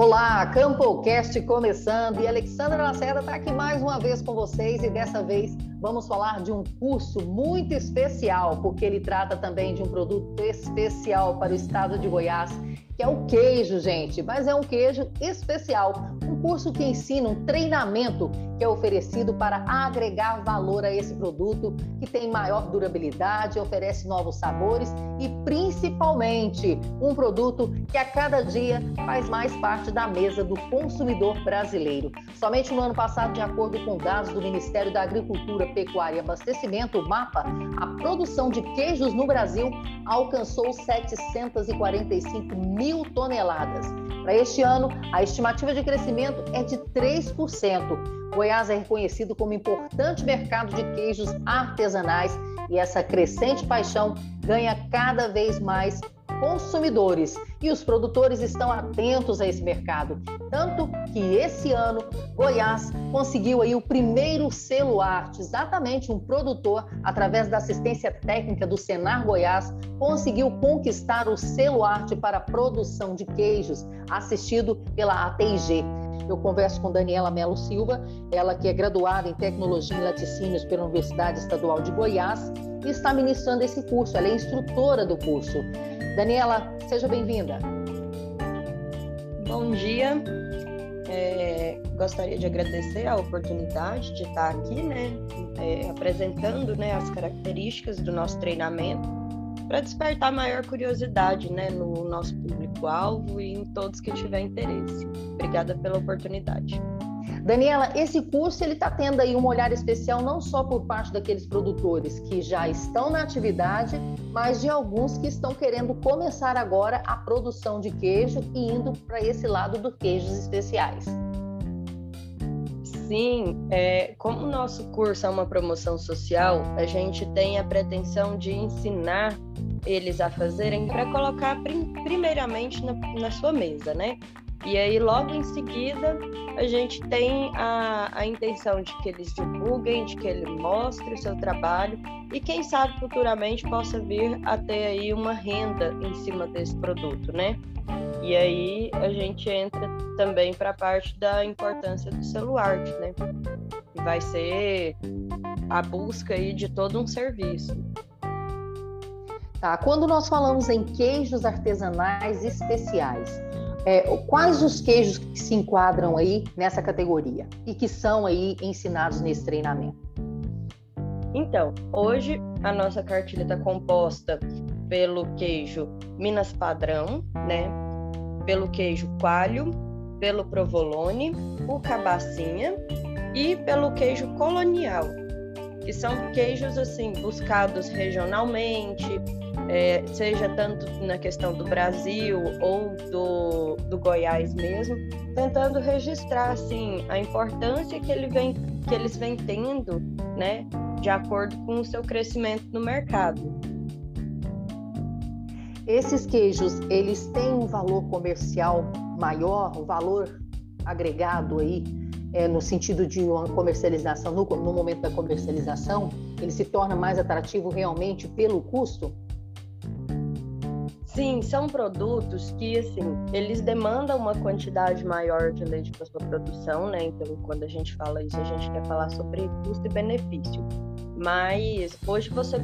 Olá, CampoCast começando e Alexandra Lacerda está aqui mais uma vez com vocês e dessa vez vamos falar de um curso muito especial, porque ele trata também de um produto especial para o estado de Goiás que é o queijo, gente, mas é um queijo especial, curso que ensina um treinamento que é oferecido para agregar valor a esse produto que tem maior durabilidade, oferece novos sabores e principalmente um produto que a cada dia faz mais parte da mesa do consumidor brasileiro. Somente no ano passado, de acordo com dados do Ministério da Agricultura, Pecuária e Abastecimento, o MAPA, a produção de queijos no Brasil alcançou 745 mil mil toneladas. Para este ano, a estimativa de crescimento é de 3%. Goiás é reconhecido como importante mercado de queijos artesanais e essa crescente paixão ganha cada vez mais consumidores e os produtores estão atentos a esse mercado. Tanto que esse ano Goiás conseguiu aí o primeiro selo arte, exatamente um produtor, através da assistência técnica do Senar Goiás, conseguiu conquistar o selo arte para produção de queijos, assistido pela ATG. Eu converso com Daniela Melo Silva, ela que é graduada em Tecnologia em Laticínios pela Universidade Estadual de Goiás e está ministrando esse curso, ela é instrutora do curso. Daniela, seja bem-vinda. Bom dia. É, gostaria de agradecer a oportunidade de estar aqui, né, é, apresentando, né, as características do nosso treinamento para despertar maior curiosidade, né, no nosso público-alvo e em todos que tiverem interesse. Obrigada pela oportunidade. Daniela, esse curso ele está tendo aí um olhar especial não só por parte daqueles produtores que já estão na atividade, mas de alguns que estão querendo começar agora a produção de queijo e indo para esse lado dos queijos especiais. Sim, é, como o nosso curso é uma promoção social, a gente tem a pretensão de ensinar eles a fazerem para colocar primeiramente na, na sua mesa, né? E aí, logo em seguida, a gente tem a, a intenção de que eles divulguem, de que ele mostre o seu trabalho e, quem sabe, futuramente possa vir a ter aí uma renda em cima desse produto, né? E aí a gente entra também para a parte da importância do celular, né? Vai ser a busca aí de todo um serviço. Tá, quando nós falamos em queijos artesanais especiais, é, quais os queijos que se enquadram aí nessa categoria e que são aí ensinados nesse treinamento? Então, hoje a nossa cartilha está composta pelo queijo Minas Padrão, né? Pelo queijo Coalho, pelo Provolone, o Cabacinha e pelo queijo Colonial, que são queijos assim buscados regionalmente, é, seja tanto na questão do Brasil ou do, do Goiás mesmo, tentando registrar assim a importância que, ele vem, que eles vêm tendo, né, de acordo com o seu crescimento no mercado. Esses queijos, eles têm um valor comercial maior, um valor agregado aí, é, no sentido de uma comercialização, no, no momento da comercialização, ele se torna mais atrativo realmente pelo custo? Sim, são produtos que, assim, eles demandam uma quantidade maior de leite para sua produção, né? Então, quando a gente fala isso, a gente quer falar sobre custo e benefício. Mas hoje você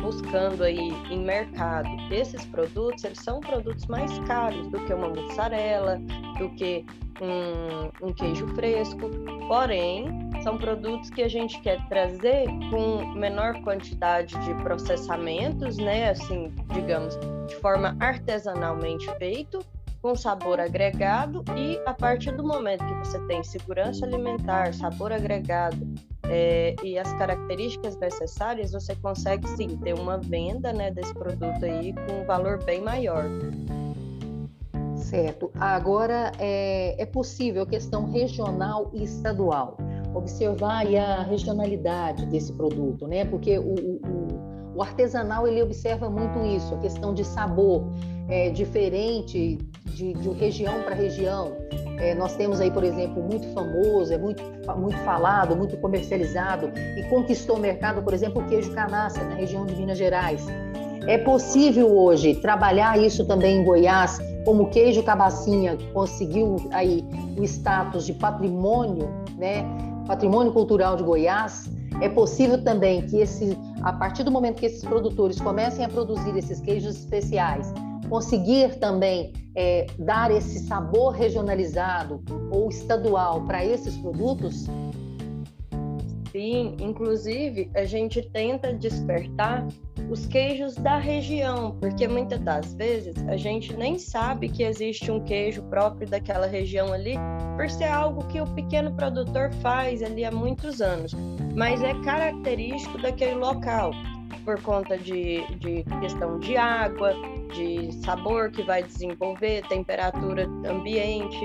buscando aí em mercado esses produtos, eles são produtos mais caros do que uma mussarela, do que um, um queijo fresco. Porém, são produtos que a gente quer trazer com menor quantidade de processamentos, né? Assim, digamos, de forma artesanalmente feito, com sabor agregado e a partir do momento que você tem segurança alimentar, sabor agregado é, e as características necessárias, você consegue sim ter uma venda né, desse produto aí com um valor bem maior. Certo. Agora é, é possível questão regional e estadual observar a regionalidade desse produto, né? Porque o, o, o artesanal ele observa muito isso, a questão de sabor é diferente de, de região para região. É, nós temos aí, por exemplo, muito famoso, é muito, muito falado, muito comercializado e conquistou o mercado, por exemplo, o queijo canaça na região de Minas Gerais. É possível hoje trabalhar isso também em Goiás, como o queijo cabacinha conseguiu aí o status de patrimônio, né? Patrimônio cultural de Goiás. É possível também que esse, a partir do momento que esses produtores comecem a produzir esses queijos especiais, conseguir também é, dar esse sabor regionalizado ou estadual para esses produtos? Sim, inclusive a gente tenta despertar os queijos da região, porque muitas das vezes a gente nem sabe que existe um queijo próprio daquela região ali, por ser algo que o pequeno produtor faz ali há muitos anos, mas é característico daquele local por conta de, de questão de água, de sabor que vai desenvolver, temperatura ambiente.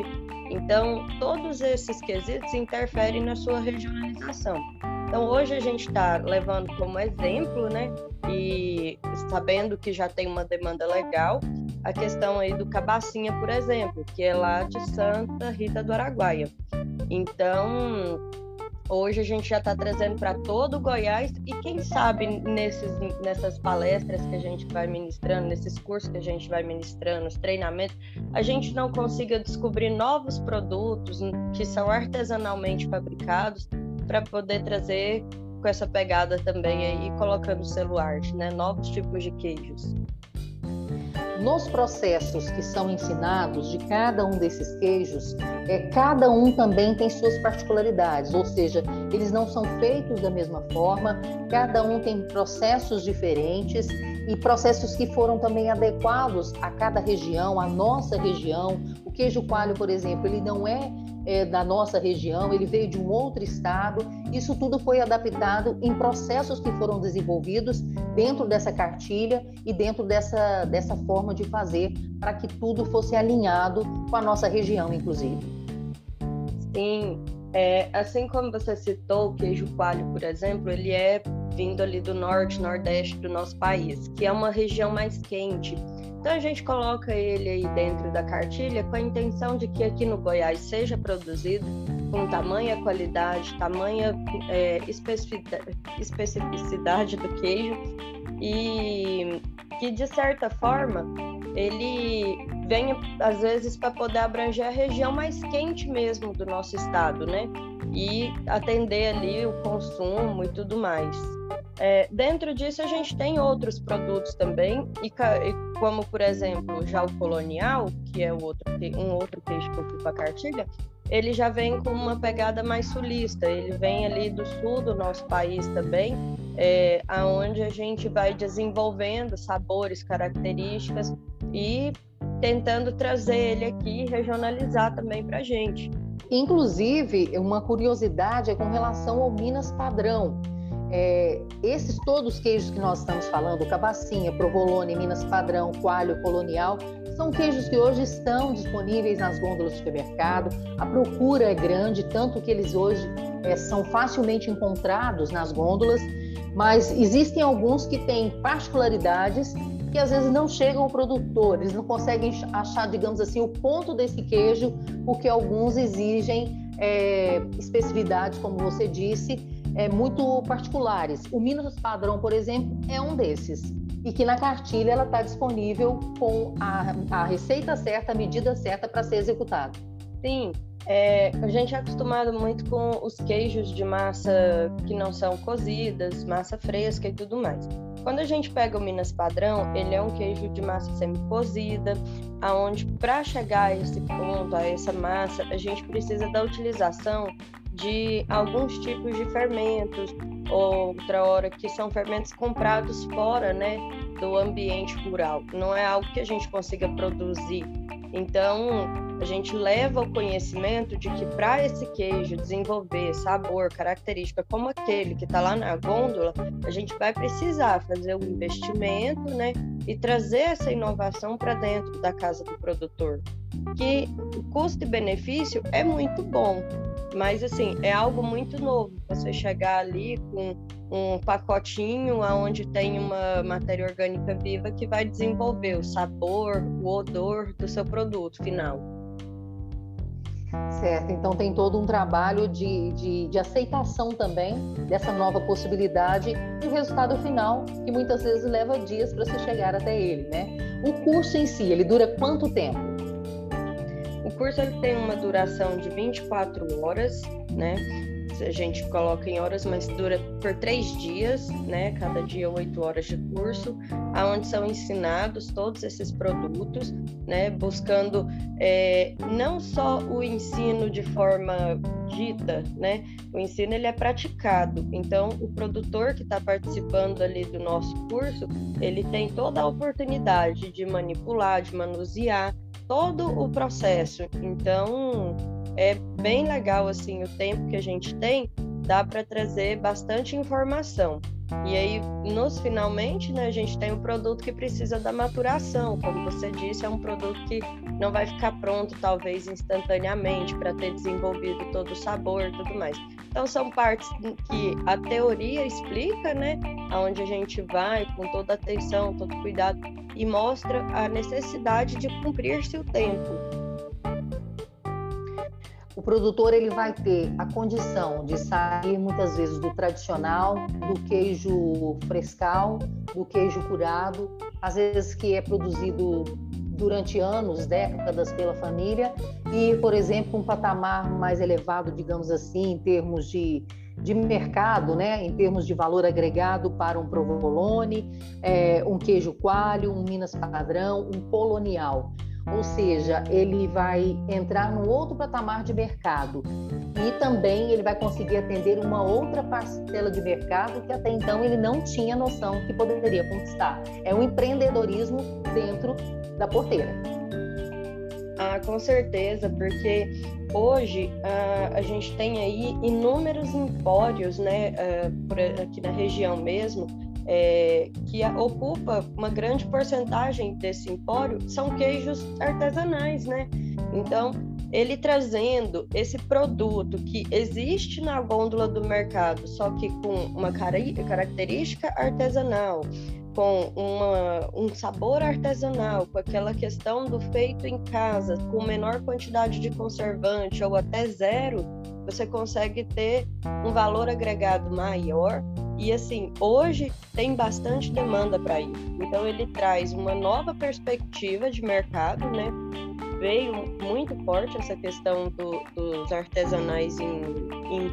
Então, todos esses quesitos interferem na sua regionalização. Então, hoje a gente está levando como exemplo, né, e sabendo que já tem uma demanda legal, a questão aí do cabacinha, por exemplo, que é lá de Santa Rita do Araguaia. Então, Hoje a gente já está trazendo para todo o Goiás e quem sabe nesses, nessas palestras que a gente vai ministrando, nesses cursos que a gente vai ministrando, os treinamentos, a gente não consiga descobrir novos produtos que são artesanalmente fabricados para poder trazer com essa pegada também aí, colocando celular, né? Novos tipos de queijos nos processos que são ensinados de cada um desses queijos, é, cada um também tem suas particularidades, ou seja, eles não são feitos da mesma forma, cada um tem processos diferentes e processos que foram também adequados a cada região, a nossa região. O queijo coalho, por exemplo, ele não é é, da nossa região, ele veio de um outro estado. Isso tudo foi adaptado em processos que foram desenvolvidos dentro dessa cartilha e dentro dessa, dessa forma de fazer para que tudo fosse alinhado com a nossa região, inclusive. Sim, é, assim como você citou, o queijo coalho, por exemplo, ele é vindo ali do norte, nordeste do nosso país, que é uma região mais quente. Então a gente coloca ele aí dentro da cartilha com a intenção de que aqui no Goiás seja produzido com tamanha qualidade, tamanha é, especificidade do queijo e que de certa forma ele venha às vezes para poder abranger a região mais quente mesmo do nosso estado, né? E atender ali o consumo e tudo mais. É, dentro disso, a gente tem outros produtos também, e, e, como, por exemplo, já o colonial, que é o outro, um outro queijo que para a cartilha, ele já vem com uma pegada mais sulista, ele vem ali do sul do nosso país também, é, aonde a gente vai desenvolvendo sabores, características e tentando trazer ele aqui e regionalizar também para a gente. Inclusive, uma curiosidade é com relação ao Minas Padrão é, esses todos os queijos que nós estamos falando, cabacinha, provolone, Minas Padrão, coalho colonial, são queijos que hoje estão disponíveis nas gôndolas do supermercado. A procura é grande, tanto que eles hoje é, são facilmente encontrados nas gôndolas, mas existem alguns que têm particularidades que às vezes não chegam ao produtor, eles não conseguem achar, digamos assim, o ponto desse queijo, porque alguns exigem é, especificidades, como você disse, é, muito particulares. O Minas Padrão, por exemplo, é um desses. E que na cartilha ela está disponível com a, a receita certa, a medida certa para ser executado. Sim, é, a gente é acostumado muito com os queijos de massa que não são cozidas, massa fresca e tudo mais. Quando a gente pega o Minas Padrão, ele é um queijo de massa semi-cozida, aonde para chegar a esse ponto, a essa massa, a gente precisa da utilização de alguns tipos de fermentos, outra hora que são fermentos comprados fora, né, do ambiente rural. Não é algo que a gente consiga produzir. Então, a gente leva o conhecimento de que para esse queijo desenvolver sabor, característica como aquele que está lá na gôndola, a gente vai precisar fazer um investimento, né, e trazer essa inovação para dentro da casa do produtor. Que o custo e benefício é muito bom, mas assim, é algo muito novo. Você chegar ali com um pacotinho onde tem uma matéria orgânica viva que vai desenvolver o sabor, o odor do seu produto final. Certo, então tem todo um trabalho de, de, de, aceitação também dessa nova possibilidade e o resultado final, que muitas vezes leva dias para se chegar até ele, né? O curso em si, ele dura quanto tempo? O curso ele tem uma duração de 24 horas, né? A gente coloca em horas, mas dura por três dias, né? Cada dia oito horas de curso, aonde são ensinados todos esses produtos, né? Buscando é, não só o ensino de forma dita, né? O ensino ele é praticado. Então, o produtor que está participando ali do nosso curso, ele tem toda a oportunidade de manipular, de manusear todo o processo. Então, é bem legal assim o tempo que a gente tem, dá para trazer bastante informação. E aí, nos finalmente, né, a gente tem um produto que precisa da maturação. Como você disse, é um produto que não vai ficar pronto, talvez instantaneamente, para ter desenvolvido todo o sabor e tudo mais. Então, são partes que a teoria explica, né, aonde a gente vai com toda atenção, todo cuidado, e mostra a necessidade de cumprir-se o tempo o produtor ele vai ter a condição de sair muitas vezes do tradicional, do queijo frescal, do queijo curado, às vezes que é produzido durante anos, décadas pela família, e, por exemplo, um patamar mais elevado, digamos assim, em termos de, de mercado, né? em termos de valor agregado para um provolone, é, um queijo coalho, um Minas padrão, um colonial ou seja, ele vai entrar num outro patamar de mercado e também ele vai conseguir atender uma outra parcela de mercado que até então ele não tinha noção que poderia conquistar. É um empreendedorismo dentro da porteira. Ah, com certeza, porque hoje ah, a gente tem aí inúmeros empórios, né, ah, por aqui na região mesmo, é, que ocupa uma grande porcentagem desse empório são queijos artesanais, né? Então, ele trazendo esse produto que existe na gôndola do mercado, só que com uma característica artesanal, com uma, um sabor artesanal, com aquela questão do feito em casa, com menor quantidade de conservante ou até zero, você consegue ter um valor agregado maior e assim, hoje tem bastante demanda para isso. Então ele traz uma nova perspectiva de mercado, né? Veio muito forte essa questão do, dos artesanais em, em.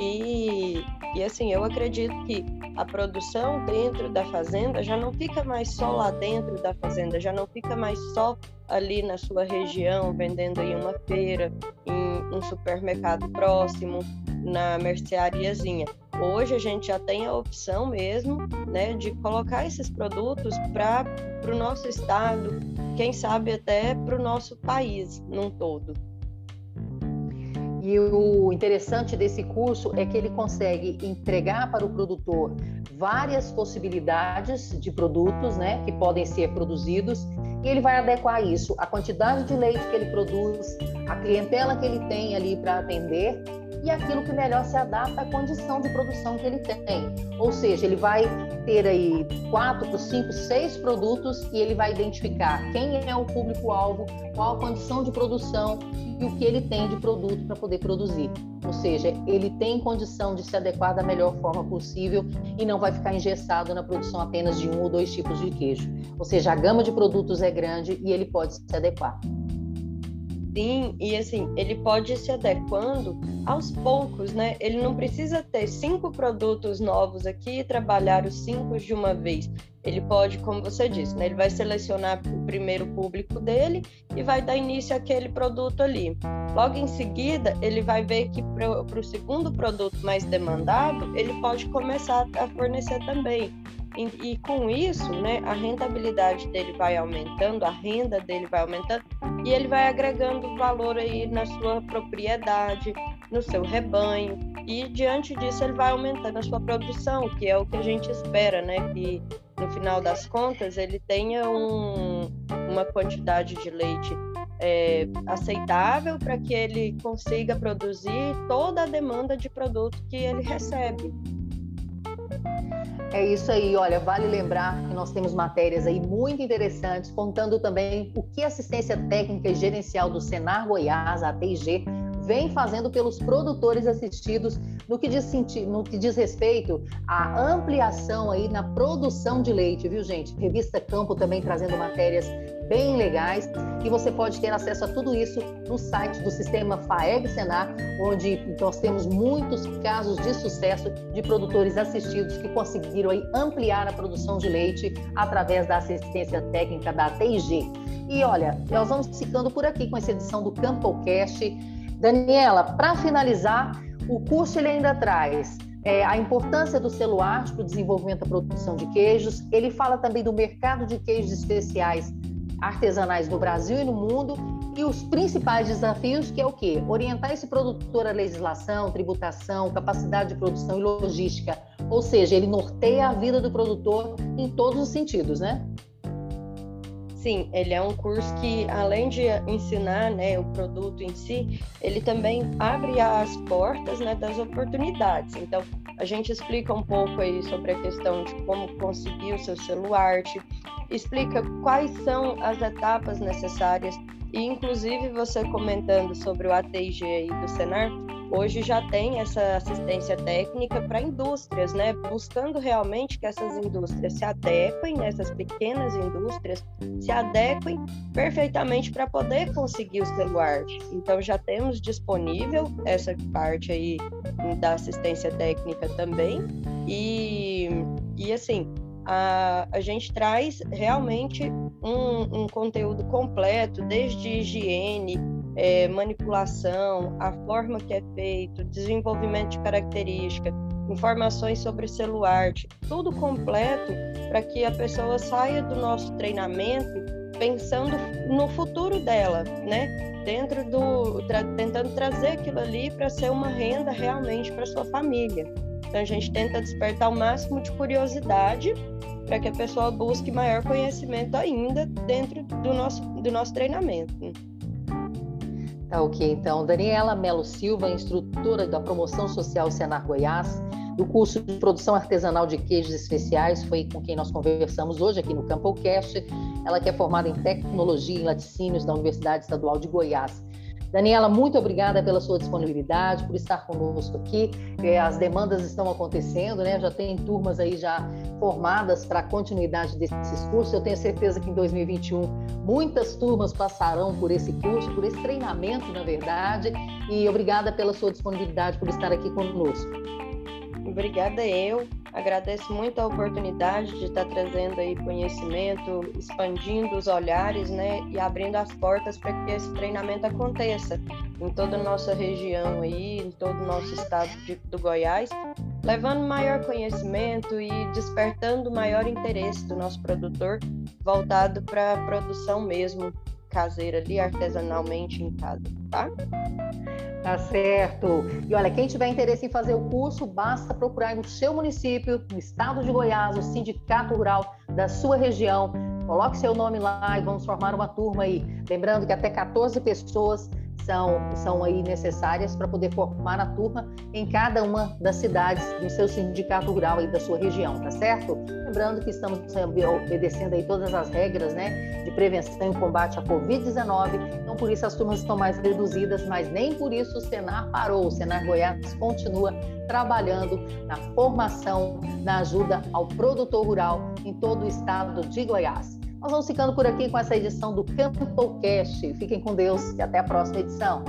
E, e assim, eu acredito que a produção dentro da fazenda já não fica mais só lá dentro da fazenda, já não fica mais só ali na sua região, vendendo em uma feira, em um supermercado próximo, na merceariazinha. Hoje a gente já tem a opção mesmo né, de colocar esses produtos para o nosso estado, quem sabe até para o nosso país num todo. E o interessante desse curso é que ele consegue entregar para o produtor várias possibilidades de produtos né, que podem ser produzidos e ele vai adequar isso à quantidade de leite que ele produz, a clientela que ele tem ali para atender e aquilo que melhor se adapta à condição de produção que ele tem. Ou seja, ele vai ter aí quatro, cinco, seis produtos e ele vai identificar quem é o público-alvo, qual a condição de produção e o que ele tem de produto para poder produzir. Ou seja, ele tem condição de se adequar da melhor forma possível e não vai ficar engessado na produção apenas de um ou dois tipos de queijo. Ou seja, a gama de produtos é grande e ele pode se adequar. Sim, e assim, ele pode se adequando aos poucos, né? Ele não precisa ter cinco produtos novos aqui e trabalhar os cinco de uma vez. Ele pode, como você disse, né? Ele vai selecionar o primeiro público dele e vai dar início àquele produto ali. Logo em seguida, ele vai ver que para o segundo produto mais demandado, ele pode começar a fornecer também. E, e, com isso, né, a rentabilidade dele vai aumentando, a renda dele vai aumentando e ele vai agregando valor aí na sua propriedade, no seu rebanho e diante disso ele vai aumentando a sua produção, que é o que a gente espera, né, que no final das contas ele tenha um, uma quantidade de leite é, aceitável para que ele consiga produzir toda a demanda de produto que ele recebe. É isso aí, olha, vale lembrar que nós temos matérias aí muito interessantes, contando também o que a assistência técnica e gerencial do Senar Goiás, a TIG, vem fazendo pelos produtores assistidos no que diz, no que diz respeito à ampliação aí na produção de leite, viu, gente? Revista Campo também trazendo matérias bem legais e você pode ter acesso a tudo isso no site do sistema FAEG Senar, onde nós temos muitos casos de sucesso de produtores assistidos que conseguiram aí ampliar a produção de leite através da assistência técnica da TIG. E olha, nós vamos ficando por aqui com essa edição do CampoCast. Daniela, para finalizar, o curso ele ainda traz é, a importância do arte para o desenvolvimento da produção de queijos. Ele fala também do mercado de queijos especiais artesanais no Brasil e no mundo e os principais desafios, que é o quê? Orientar esse produtor à legislação, tributação, capacidade de produção e logística. Ou seja, ele norteia a vida do produtor em todos os sentidos, né? Sim, ele é um curso que, além de ensinar né, o produto em si, ele também abre as portas né, das oportunidades. Então, a gente explica um pouco aí sobre a questão de como conseguir o seu celular, explica quais são as etapas necessárias e, inclusive, você comentando sobre o ATG aí do Senar, hoje já tem essa assistência técnica para indústrias, né? Buscando realmente que essas indústrias se adequem, né? essas pequenas indústrias se adequem perfeitamente para poder conseguir o celular. Então já temos disponível essa parte aí da assistência técnica também. E, e assim, a, a gente traz realmente um, um conteúdo completo, desde higiene, é, manipulação, a forma que é feito, desenvolvimento de característica, informações sobre celular, tudo completo para que a pessoa saia do nosso treinamento pensando no futuro dela, né? Dentro do tra tentando trazer aquilo ali para ser uma renda realmente para sua família. Então a gente tenta despertar o máximo de curiosidade para que a pessoa busque maior conhecimento ainda dentro do nosso, do nosso treinamento. Tá ok, então. Daniela Melo Silva, instrutora da Promoção Social Senar Goiás, do curso de Produção Artesanal de Queijos Especiais, foi com quem nós conversamos hoje aqui no CampoCast. Ela que é formada em Tecnologia e Laticínios da Universidade Estadual de Goiás. Daniela, muito obrigada pela sua disponibilidade, por estar conosco aqui. É, as demandas estão acontecendo, né? Já tem turmas aí já formadas para a continuidade desses cursos. Eu tenho certeza que em 2021 muitas turmas passarão por esse curso, por esse treinamento, na verdade. E obrigada pela sua disponibilidade por estar aqui conosco. Obrigada eu. Agradeço muito a oportunidade de estar trazendo aí conhecimento, expandindo os olhares, né, e abrindo as portas para que esse treinamento aconteça em toda a nossa região aí, em todo o nosso estado de, do Goiás, levando maior conhecimento e despertando maior interesse do nosso produtor voltado para a produção mesmo caseira ali, artesanalmente em casa, tá? Tá certo. E olha, quem tiver interesse em fazer o curso, basta procurar no seu município, no estado de Goiás, o sindicato rural da sua região. Coloque seu nome lá e vamos formar uma turma aí. Lembrando que até 14 pessoas são, são aí necessárias para poder formar a turma em cada uma das cidades do seu sindicato rural aí da sua região, tá certo? Lembrando que estamos obedecendo aí todas as regras, né, de prevenção e combate à Covid-19, então por isso as turmas estão mais reduzidas, mas nem por isso o Senar parou. O Senar Goiás continua trabalhando na formação, na ajuda ao produtor rural em todo o estado de Goiás. Nós vamos ficando por aqui com essa edição do CampoCast. Fiquem com Deus e até a próxima edição.